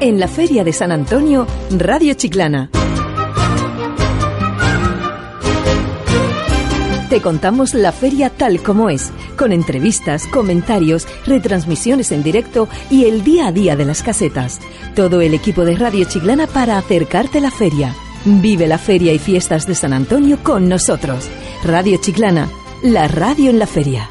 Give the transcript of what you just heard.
En la Feria de San Antonio, Radio Chiclana. Te contamos la feria tal como es, con entrevistas, comentarios, retransmisiones en directo y el día a día de las casetas. Todo el equipo de Radio Chiclana para acercarte la feria. Vive la feria y fiestas de San Antonio con nosotros. Radio Chiclana, la radio en la feria.